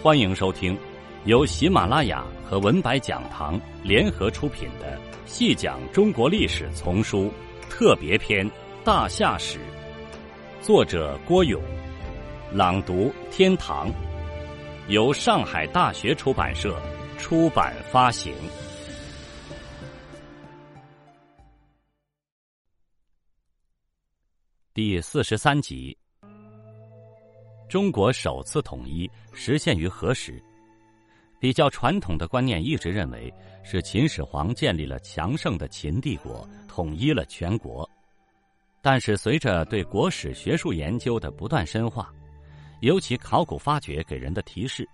欢迎收听由喜马拉雅和文白讲堂联合出品的《细讲中国历史丛书特别篇·大夏史》，作者郭勇，朗读天堂，由上海大学出版社出版发行。第四十三集。中国首次统一实现于何时？比较传统的观念一直认为是秦始皇建立了强盛的秦帝国，统一了全国。但是随着对国史学术研究的不断深化，尤其考古发掘给人的提示，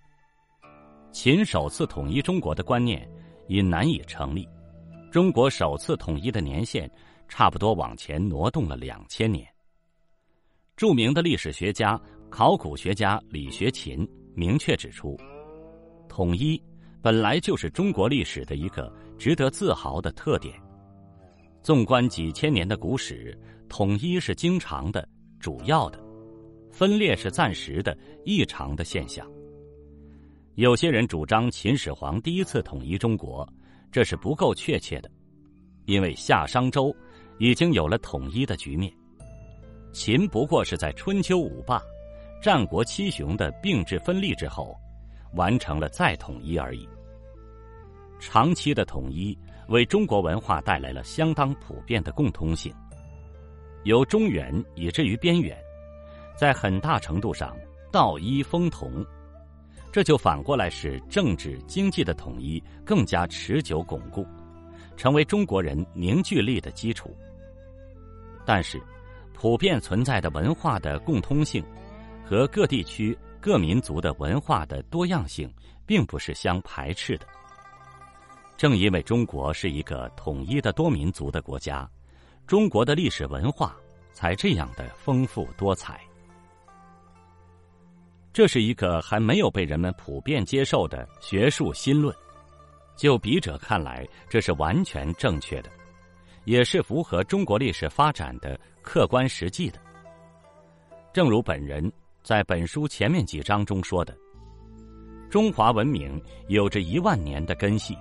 秦首次统一中国的观念已难以成立。中国首次统一的年限差不多往前挪动了两千年。著名的历史学家。考古学家李学勤明确指出，统一本来就是中国历史的一个值得自豪的特点。纵观几千年的古史，统一是经常的、主要的；分裂是暂时的、异常的现象。有些人主张秦始皇第一次统一中国，这是不够确切的，因为夏商周已经有了统一的局面，秦不过是在春秋五霸。战国七雄的并置分立之后，完成了再统一而已。长期的统一为中国文化带来了相当普遍的共通性，由中原以至于边远，在很大程度上道一风同，这就反过来使政治经济的统一更加持久巩固，成为中国人凝聚力的基础。但是，普遍存在的文化的共通性。和各地区各民族的文化的多样性并不是相排斥的。正因为中国是一个统一的多民族的国家，中国的历史文化才这样的丰富多彩。这是一个还没有被人们普遍接受的学术新论。就笔者看来，这是完全正确的，也是符合中国历史发展的客观实际的。正如本人。在本书前面几章中说的，中华文明有着一万年的根系，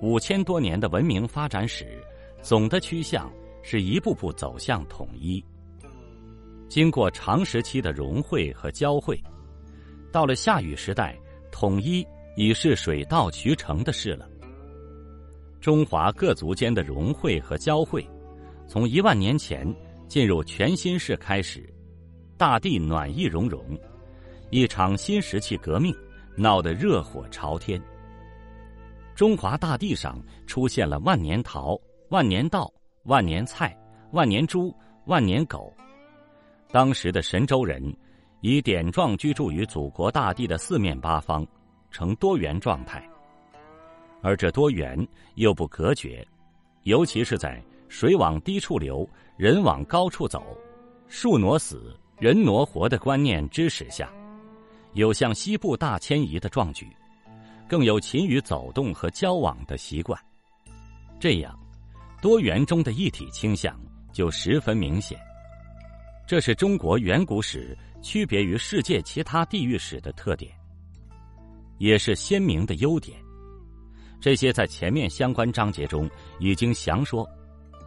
五千多年的文明发展史，总的趋向是一步步走向统一。经过长时期的融汇和交汇，到了夏禹时代，统一已是水到渠成的事了。中华各族间的融汇和交汇，从一万年前进入全新世开始。大地暖意融融，一场新石器革命闹得热火朝天。中华大地上出现了万年桃、万年稻、万年菜、万年猪、万年狗。当时的神州人以点状居住于祖国大地的四面八方，呈多元状态。而这多元又不隔绝，尤其是在水往低处流，人往高处走，树挪死。人挪活的观念支持下，有向西部大迁移的壮举，更有勤于走动和交往的习惯。这样，多元中的一体倾向就十分明显。这是中国远古史区别于世界其他地域史的特点，也是鲜明的优点。这些在前面相关章节中已经详说，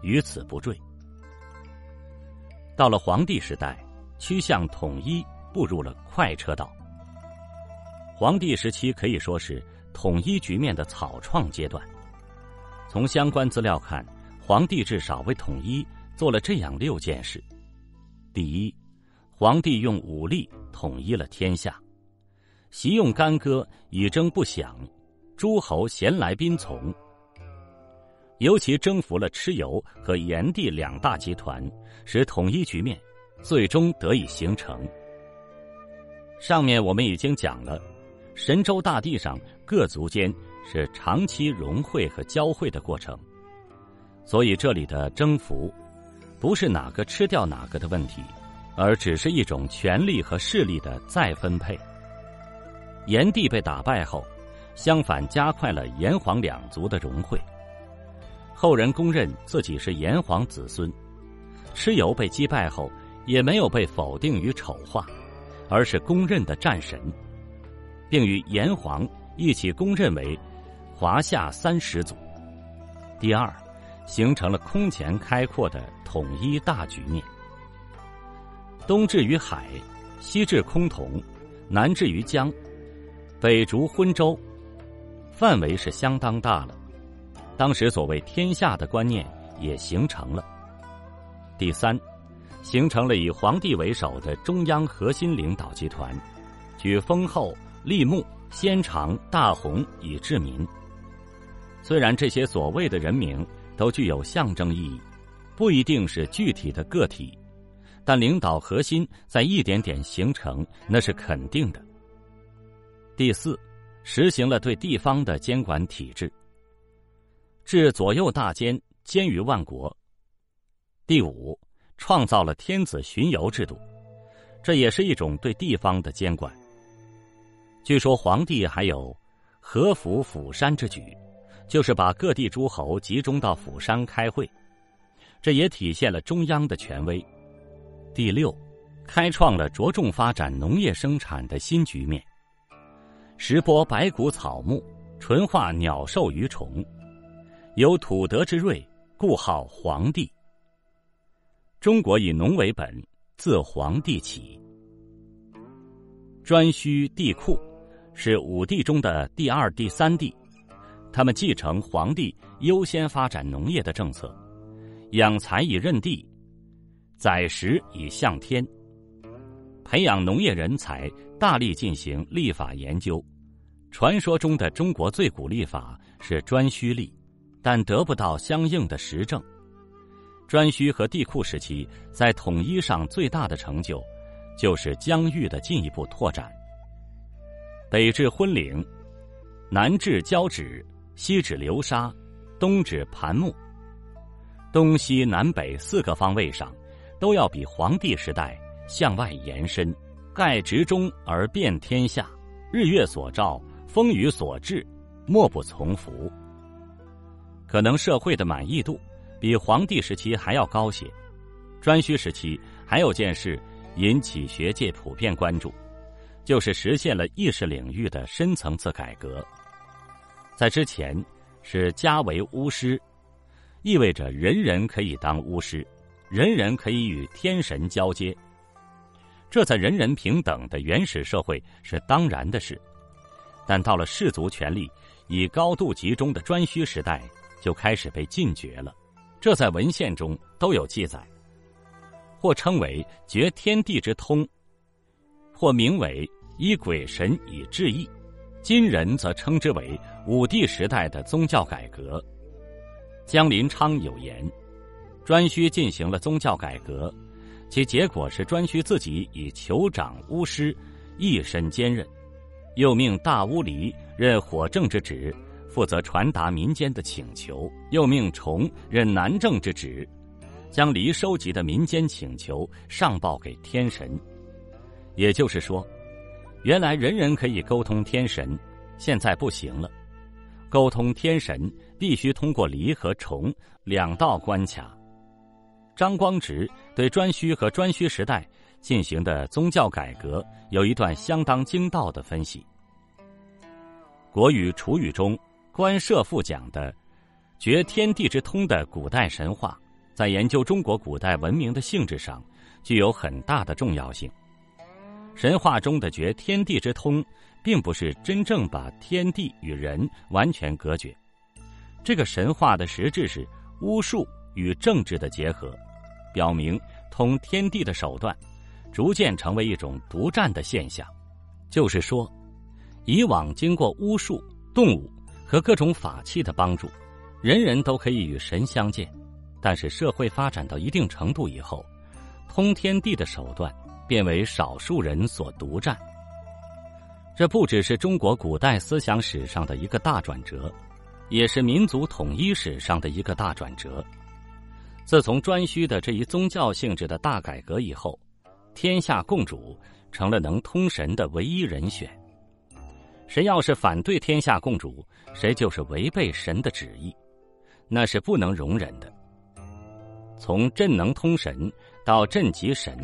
于此不赘。到了黄帝时代。趋向统一步入了快车道。黄帝时期可以说是统一局面的草创阶段。从相关资料看，黄帝至少为统一做了这样六件事：第一，黄帝用武力统一了天下，习用干戈以征不响，诸侯咸来宾从。尤其征服了蚩尤和炎帝两大集团，使统一局面。最终得以形成。上面我们已经讲了，神州大地上各族间是长期融汇和交汇的过程，所以这里的征服，不是哪个吃掉哪个的问题，而只是一种权力和势力的再分配。炎帝被打败后，相反加快了炎黄两族的融汇，后人公认自己是炎黄子孙。蚩尤被击败后。也没有被否定与丑化，而是公认的战神。并与炎黄一起公认为华夏三始祖。第二，形成了空前开阔的统一大局面。东至于海，西至崆峒，南至于江，北逐昏州，范围是相当大了。当时所谓天下的观念也形成了。第三，形成了以皇帝为首的中央核心领导集团，举封后、立木、先长、大洪以治民。虽然这些所谓的人名都具有象征意义，不一定是具体的个体，但领导核心在一点点形成，那是肯定的。第四，实行了对地方的监管体制。置左右大监，监于万国。第五，创造了天子巡游制度，这也是一种对地方的监管。据说皇帝还有合府府山之举，就是把各地诸侯集中到府山开会，这也体现了中央的权威。第六，开创了着重发展农业生产的新局面，石播百谷草木，纯化鸟兽鱼虫。有土德之瑞，故号皇帝。中国以农为本，自黄帝起。颛顼、帝喾是五帝中的第二、第三帝，他们继承皇帝优先发展农业的政策，养才以任地，载食以向天，培养农业人才，大力进行立法研究。传说中的中国最古立法是颛顼立。但得不到相应的实证。颛顼和帝喾时期在统一上最大的成就，就是疆域的进一步拓展。北至昏陵，南至交趾，西至流沙，东至盘木，东西南北四个方位上，都要比黄帝时代向外延伸，盖直中而遍天下，日月所照，风雨所至，莫不从服。可能社会的满意度比皇帝时期还要高些。颛顼时期还有件事引起学界普遍关注，就是实现了意识领域的深层次改革。在之前是家为巫师，意味着人人可以当巫师，人人可以与天神交接。这在人人平等的原始社会是当然的事，但到了氏族权力以高度集中的颛顼时代。就开始被禁绝了，这在文献中都有记载，或称为绝天地之通，或名为依鬼神以治意。今人则称之为武帝时代的宗教改革。江林昌有言：颛顼进行了宗教改革，其结果是颛顼自己以酋长巫师一身兼任，又命大巫离任火正之职。负责传达民间的请求，又命崇任南政之职，将黎收集的民间请求上报给天神。也就是说，原来人人可以沟通天神，现在不行了。沟通天神必须通过黎和崇两道关卡。张光直对颛顼和颛顼时代进行的宗教改革有一段相当精到的分析。国语·楚语中。关涉父讲的“绝天地之通”的古代神话，在研究中国古代文明的性质上具有很大的重要性。神话中的“绝天地之通”，并不是真正把天地与人完全隔绝。这个神话的实质是巫术与政治的结合，表明通天地的手段逐渐成为一种独占的现象。就是说，以往经过巫术、动物。和各种法器的帮助，人人都可以与神相见。但是社会发展到一定程度以后，通天地的手段变为少数人所独占。这不只是中国古代思想史上的一个大转折，也是民族统一史上的一个大转折。自从颛顼的这一宗教性质的大改革以后，天下共主成了能通神的唯一人选。谁要是反对天下共主，谁就是违背神的旨意，那是不能容忍的。从朕能通神到朕即神，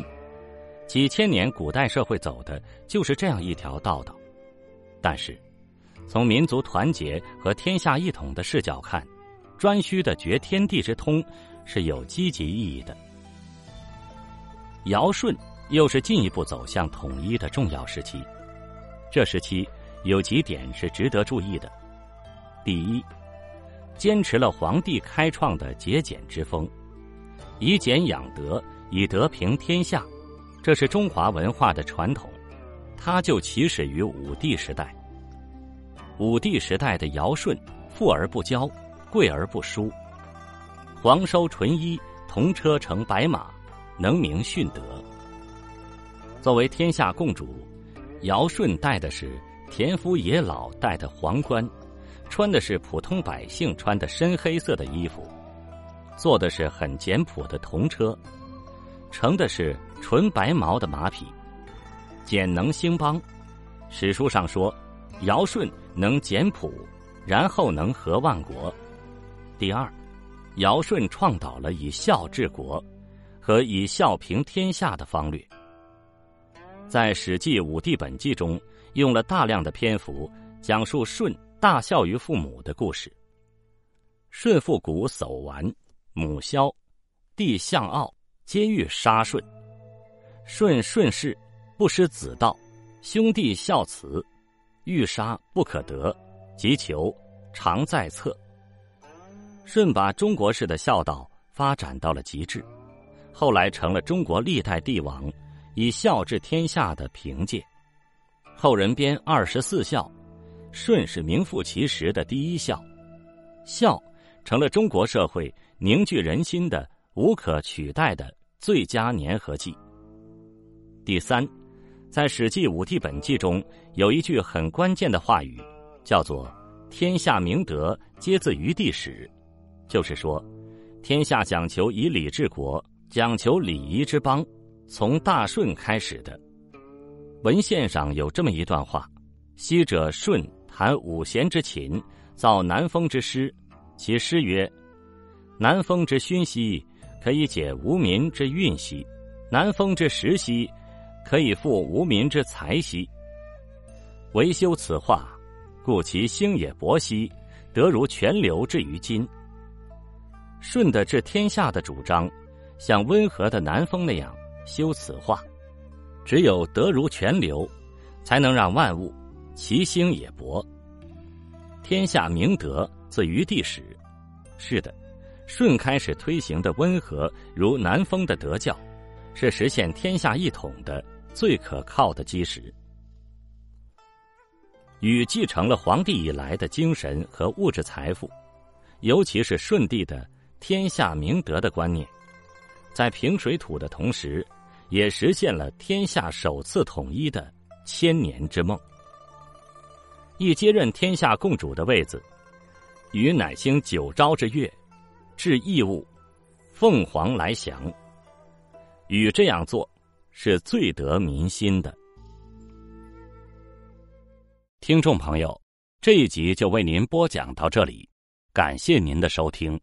几千年古代社会走的就是这样一条道道。但是，从民族团结和天下一统的视角看，颛顼的绝天地之通是有积极意义的。尧舜又是进一步走向统一的重要时期，这时期有几点是值得注意的：第一，坚持了皇帝开创的节俭之风，以俭养德，以德平天下，这是中华文化的传统，它就起始于武帝时代。武帝时代的尧舜，富而不骄，贵而不疏，皇收纯衣，同车乘白马。能明训德。作为天下共主，尧舜带的是田夫野老戴的皇冠，穿的是普通百姓穿的深黑色的衣服，坐的是很简朴的铜车，乘的是纯白毛的马匹，简能兴邦。史书上说，尧舜能简朴，然后能和万国。第二，尧舜创导了以孝治国。和以孝平天下的方略，在《史记·武帝本纪》中用了大量的篇幅讲述舜大孝于父母的故事。舜父古叟完，母萧，弟象傲，皆欲杀舜。舜顺势，不失子道，兄弟孝慈，欲杀不可得，急求，常在侧。舜把中国式的孝道发展到了极致。后来成了中国历代帝王以孝治天下的凭借。后人编二十四孝，舜是名副其实的第一孝，孝成了中国社会凝聚人心的无可取代的最佳粘合剂。第三，在《史记·武帝本纪》中有一句很关键的话语，叫做“天下明德皆自于帝始”，就是说，天下讲求以礼治国。讲求礼仪之邦，从大舜开始的。文献上有这么一段话：昔者舜谈五贤之勤，造南风之师。其诗曰：“南风之熏兮，可以解无民之运兮；南风之时兮，可以复无民之财兮。唯修此化，故其兴也勃兮，得如泉流至于今。”舜的治天下的主张。像温和的南风那样修此化，只有德如泉流，才能让万物其兴也勃。天下明德自于地始。是的，舜开始推行的温和如南风的德教，是实现天下一统的最可靠的基石。禹继承了皇帝以来的精神和物质财富，尤其是舜帝的天下明德的观念。在平水土的同时，也实现了天下首次统一的千年之梦。一接任天下共主的位子，禹乃兴九朝之乐，置义务，凤凰来翔。禹这样做是最得民心的。听众朋友，这一集就为您播讲到这里，感谢您的收听。